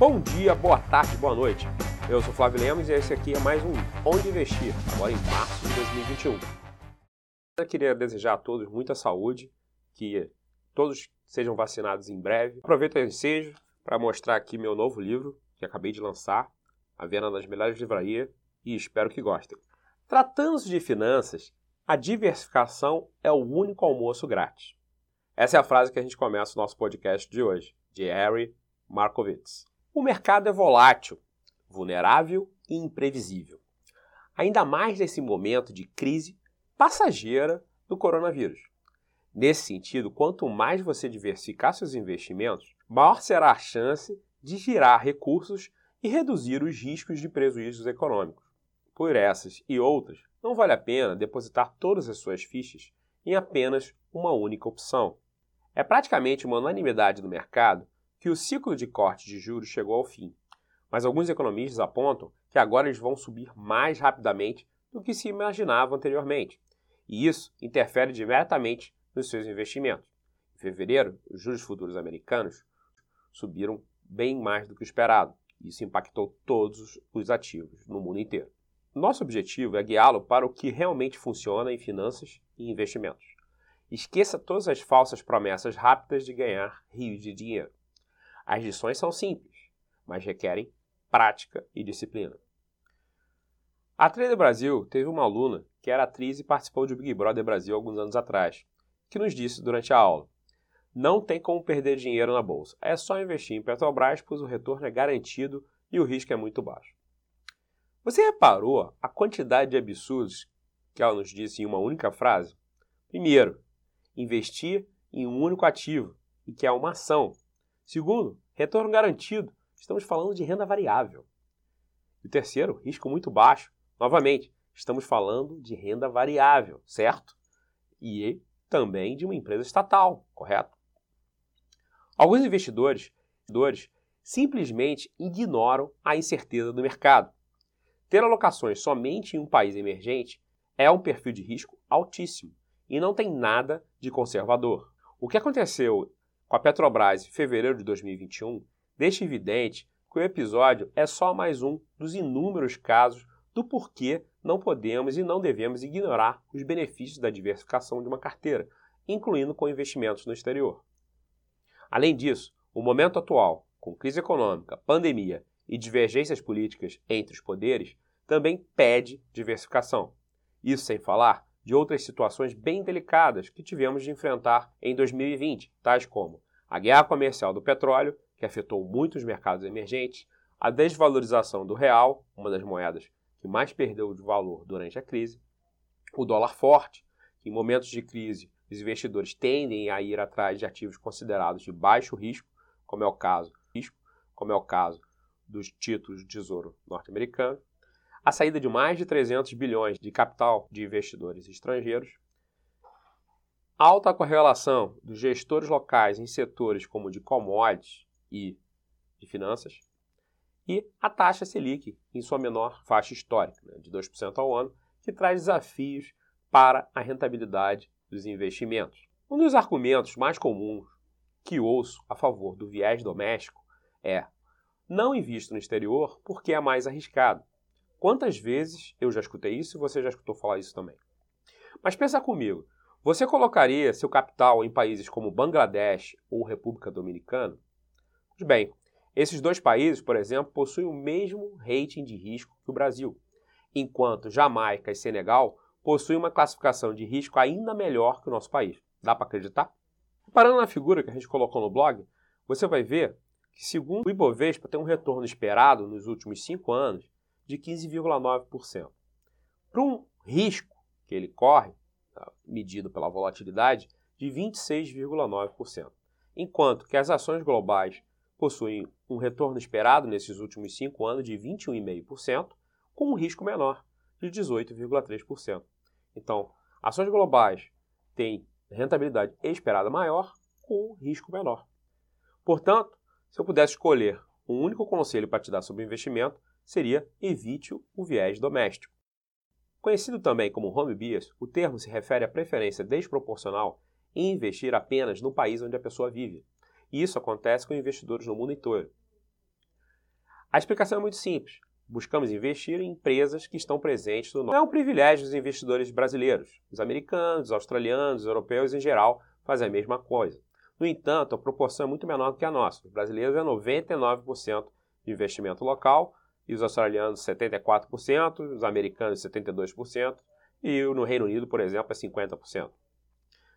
Bom dia, boa tarde, boa noite. Eu sou Flávio Lemos e esse aqui é mais um Onde Investir, agora em março de 2021. Eu queria desejar a todos muita saúde, que todos sejam vacinados em breve. Aproveito o ensejo para mostrar aqui meu novo livro, que acabei de lançar, à venda nas melhores livrarias, e espero que gostem. Tratando-se de finanças, a diversificação é o único almoço grátis. Essa é a frase que a gente começa o nosso podcast de hoje, de Harry Markowitz. O mercado é volátil, vulnerável e imprevisível. Ainda mais nesse momento de crise passageira do coronavírus. Nesse sentido, quanto mais você diversificar seus investimentos, maior será a chance de girar recursos e reduzir os riscos de prejuízos econômicos. Por essas e outras, não vale a pena depositar todas as suas fichas em apenas uma única opção. É praticamente uma unanimidade no mercado que o ciclo de corte de juros chegou ao fim, mas alguns economistas apontam que agora eles vão subir mais rapidamente do que se imaginava anteriormente, e isso interfere diretamente nos seus investimentos. Em fevereiro, os juros futuros americanos subiram bem mais do que o esperado. Isso impactou todos os ativos no mundo inteiro. Nosso objetivo é guiá-lo para o que realmente funciona em finanças e investimentos. Esqueça todas as falsas promessas rápidas de ganhar rios de dinheiro. As lições são simples, mas requerem prática e disciplina. A Trader Brasil teve uma aluna que era atriz e participou de Big Brother Brasil alguns anos atrás, que nos disse durante a aula: Não tem como perder dinheiro na bolsa. É só investir em Petrobras, pois o retorno é garantido e o risco é muito baixo. Você reparou a quantidade de absurdos que ela nos disse em uma única frase? Primeiro, investir em um único ativo, e que é uma ação, Segundo, retorno garantido. Estamos falando de renda variável. E terceiro, risco muito baixo. Novamente, estamos falando de renda variável, certo? E também de uma empresa estatal, correto? Alguns investidores, investidores simplesmente ignoram a incerteza do mercado. Ter alocações somente em um país emergente é um perfil de risco altíssimo e não tem nada de conservador. O que aconteceu com a Petrobras em fevereiro de 2021 deixa evidente que o episódio é só mais um dos inúmeros casos do porquê não podemos e não devemos ignorar os benefícios da diversificação de uma carteira, incluindo com investimentos no exterior. Além disso, o momento atual, com crise econômica, pandemia e divergências políticas entre os poderes, também pede diversificação. Isso sem falar de outras situações bem delicadas que tivemos de enfrentar em 2020, tais como a guerra comercial do petróleo, que afetou muitos mercados emergentes, a desvalorização do real, uma das moedas que mais perdeu de valor durante a crise, o dólar forte, que em momentos de crise os investidores tendem a ir atrás de ativos considerados de baixo risco, como é o caso, como é o caso dos títulos de tesouro norte-americanos, a saída de mais de 300 bilhões de capital de investidores estrangeiros, alta correlação dos gestores locais em setores como de commodities e de finanças, e a taxa Selic em sua menor faixa histórica, né, de 2% ao ano, que traz desafios para a rentabilidade dos investimentos. Um dos argumentos mais comuns que ouço a favor do viés doméstico é não invisto no exterior porque é mais arriscado. Quantas vezes eu já escutei isso e você já escutou falar isso também? Mas pensa comigo, você colocaria seu capital em países como Bangladesh ou República Dominicana? Pois bem, esses dois países, por exemplo, possuem o mesmo rating de risco que o Brasil, enquanto Jamaica e Senegal possuem uma classificação de risco ainda melhor que o nosso país. Dá para acreditar? Parando na figura que a gente colocou no blog, você vai ver que, segundo o Ibovespa, tem um retorno esperado nos últimos cinco anos de 15,9%. Para um risco que ele corre, tá, medido pela volatilidade, de 26,9%. Enquanto que as ações globais possuem um retorno esperado nesses últimos cinco anos de 21,5%, com um risco menor de 18,3%. Então, ações globais têm rentabilidade esperada maior com risco menor. Portanto, se eu pudesse escolher um único conselho para te dar sobre investimento, seria evite o viés doméstico. Conhecido também como home bias, o termo se refere à preferência desproporcional em investir apenas no país onde a pessoa vive. E isso acontece com investidores no mundo inteiro. A explicação é muito simples. Buscamos investir em empresas que estão presentes no Não é um privilégio dos investidores brasileiros. Os americanos, os australianos, os europeus em geral fazem a mesma coisa. No entanto, a proporção é muito menor do que a nossa. Os brasileiros é 99% de investimento local, e os australianos 74%, os americanos 72%, e no Reino Unido, por exemplo, é 50%.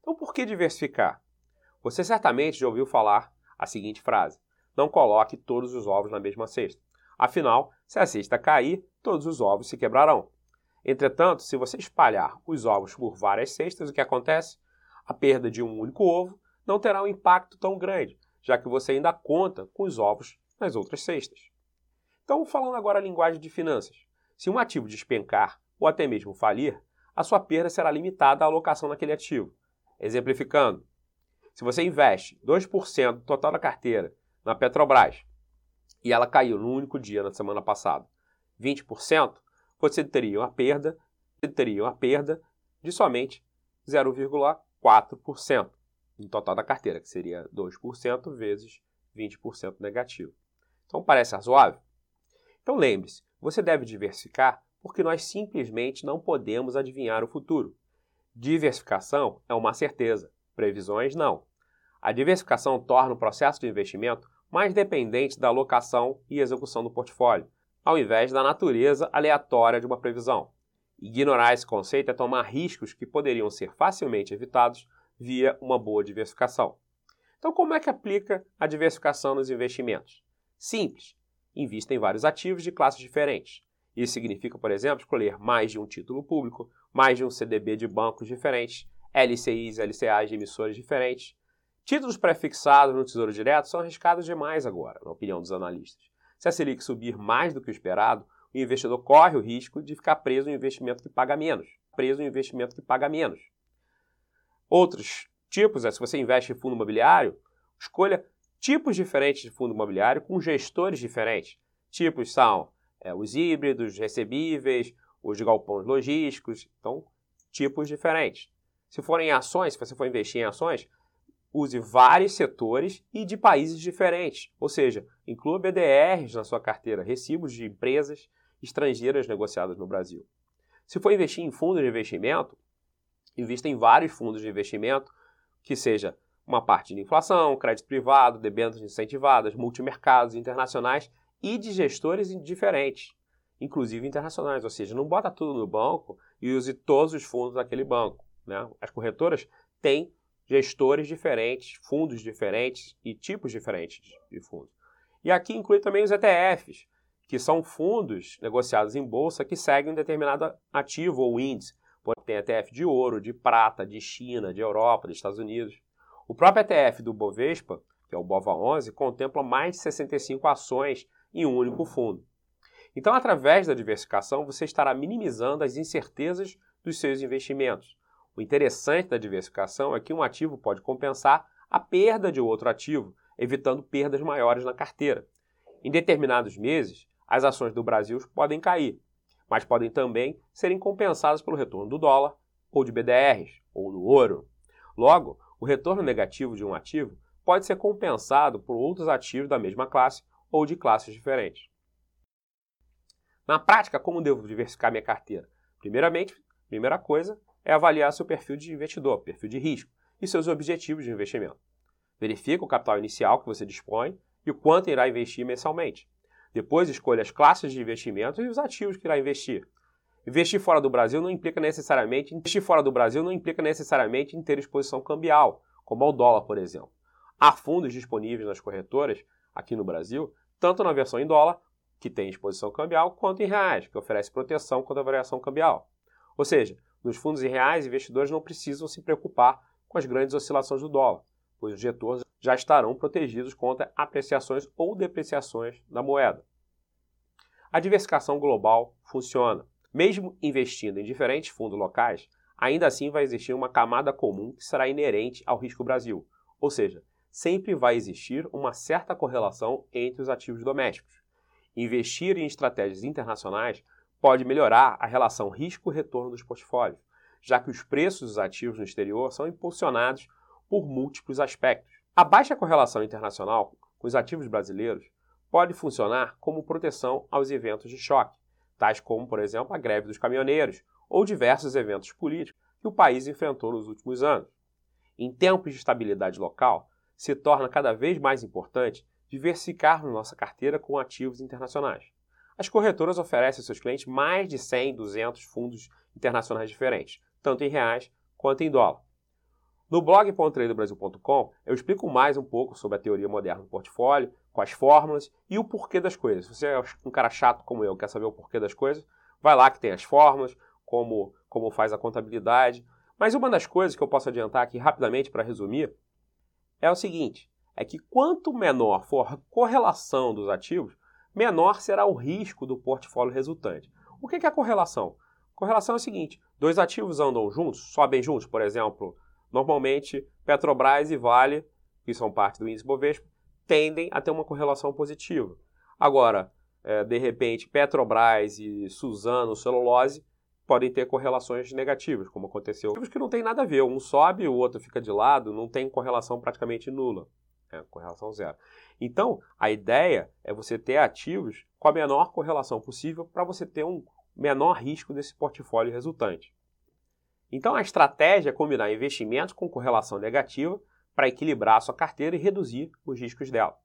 Então, por que diversificar? Você certamente já ouviu falar a seguinte frase: não coloque todos os ovos na mesma cesta. Afinal, se a cesta cair, todos os ovos se quebrarão. Entretanto, se você espalhar os ovos por várias cestas, o que acontece? A perda de um único ovo não terá um impacto tão grande, já que você ainda conta com os ovos nas outras cestas. Então, falando agora a linguagem de finanças. Se um ativo despencar ou até mesmo falir, a sua perda será limitada à alocação naquele ativo. Exemplificando, se você investe 2% do total da carteira na Petrobras e ela caiu num único dia na semana passada, 20%, você teria uma perda, teria uma perda de somente 0,4% no total da carteira, que seria 2% vezes 20% negativo. Então parece razoável? Então lembre-se, você deve diversificar porque nós simplesmente não podemos adivinhar o futuro. Diversificação é uma certeza, previsões não. A diversificação torna o processo de investimento mais dependente da alocação e execução do portfólio, ao invés da natureza aleatória de uma previsão. Ignorar esse conceito é tomar riscos que poderiam ser facilmente evitados via uma boa diversificação. Então, como é que aplica a diversificação nos investimentos? Simples. Invista em vários ativos de classes diferentes. Isso significa, por exemplo, escolher mais de um título público, mais de um CDB de bancos diferentes, LCIs, LCAs de emissores diferentes. Títulos prefixados no Tesouro Direto são arriscados demais agora, na opinião dos analistas. Se a Selic subir mais do que o esperado, o investidor corre o risco de ficar preso em um investimento que paga menos. Preso em um investimento que paga menos. Outros tipos é se você investe em fundo imobiliário, escolha tipos diferentes de fundo imobiliário com gestores diferentes. Tipos são é, os híbridos, recebíveis, os galpões logísticos, então tipos diferentes. Se forem ações, se você for investir em ações, use vários setores e de países diferentes, ou seja, inclua BDRs na sua carteira, recibos de empresas estrangeiras negociadas no Brasil. Se for investir em fundos de investimento, invista em vários fundos de investimento, que seja uma parte de inflação, crédito privado, debêntures incentivadas, multimercados internacionais e de gestores diferentes, inclusive internacionais. Ou seja, não bota tudo no banco e use todos os fundos daquele banco. Né? As corretoras têm gestores diferentes, fundos diferentes e tipos diferentes de fundos. E aqui inclui também os ETFs, que são fundos negociados em bolsa que seguem um determinado ativo ou índice. Tem ETF de ouro, de prata, de China, de Europa, dos Estados Unidos. O próprio ETF do Bovespa, que é o BOVA11, contempla mais de 65 ações em um único fundo. Então, através da diversificação, você estará minimizando as incertezas dos seus investimentos. O interessante da diversificação é que um ativo pode compensar a perda de outro ativo, evitando perdas maiores na carteira. Em determinados meses, as ações do Brasil podem cair, mas podem também serem compensadas pelo retorno do dólar, ou de BDRs, ou do ouro. Logo, o retorno negativo de um ativo pode ser compensado por outros ativos da mesma classe ou de classes diferentes. Na prática, como devo diversificar minha carteira? Primeiramente, primeira coisa é avaliar seu perfil de investidor, perfil de risco e seus objetivos de investimento. Verifique o capital inicial que você dispõe e o quanto irá investir mensalmente. Depois escolha as classes de investimento e os ativos que irá investir. Investir fora do Brasil não implica necessariamente investir fora do Brasil não implica necessariamente em ter exposição cambial, como ao dólar, por exemplo. Há fundos disponíveis nas corretoras aqui no Brasil, tanto na versão em dólar, que tem exposição cambial, quanto em reais, que oferece proteção contra a variação cambial. Ou seja, nos fundos em reais, investidores não precisam se preocupar com as grandes oscilações do dólar, pois os getores já estarão protegidos contra apreciações ou depreciações da moeda. A diversificação global funciona. Mesmo investindo em diferentes fundos locais, ainda assim vai existir uma camada comum que será inerente ao risco Brasil, ou seja, sempre vai existir uma certa correlação entre os ativos domésticos. Investir em estratégias internacionais pode melhorar a relação risco-retorno dos portfólios, já que os preços dos ativos no exterior são impulsionados por múltiplos aspectos. A baixa correlação internacional com os ativos brasileiros pode funcionar como proteção aos eventos de choque, tais como, por exemplo, a greve dos caminhoneiros ou diversos eventos políticos que o país enfrentou nos últimos anos. Em tempos de estabilidade local, se torna cada vez mais importante diversificarmos nossa carteira com ativos internacionais. As corretoras oferecem aos seus clientes mais de 100, 200 fundos internacionais diferentes, tanto em reais quanto em dólar. No blog .traderbrasil.com eu explico mais um pouco sobre a teoria moderna do portfólio, as fórmulas e o porquê das coisas. Se você é um cara chato como eu, quer saber o porquê das coisas, vai lá que tem as fórmulas, como, como faz a contabilidade. Mas uma das coisas que eu posso adiantar aqui rapidamente para resumir é o seguinte: é que quanto menor for a correlação dos ativos, menor será o risco do portfólio resultante. O que é a correlação? Correlação é o seguinte: dois ativos andam juntos, sobem juntos, por exemplo, normalmente Petrobras e Vale, que são parte do índice Bovespa, tendem a ter uma correlação positiva. Agora, é, de repente, Petrobras e Suzano Celulose podem ter correlações negativas, como aconteceu. que não tem nada a ver, um sobe, o outro fica de lado, não tem correlação praticamente nula. É, correlação zero. Então, a ideia é você ter ativos com a menor correlação possível para você ter um menor risco desse portfólio resultante. Então, a estratégia é combinar investimentos com correlação negativa para equilibrar a sua carteira e reduzir os riscos dela.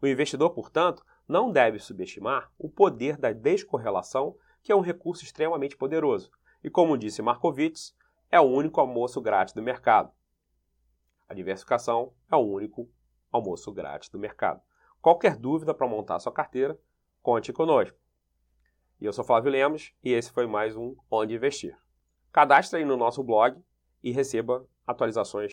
O investidor, portanto, não deve subestimar o poder da descorrelação, que é um recurso extremamente poderoso. E como disse Markowitz, é o único almoço grátis do mercado. A diversificação é o único almoço grátis do mercado. Qualquer dúvida para montar sua carteira, conte conosco. E eu sou Flávio Lemos e esse foi mais um Onde Investir. Cadastre aí no nosso blog e receba atualizações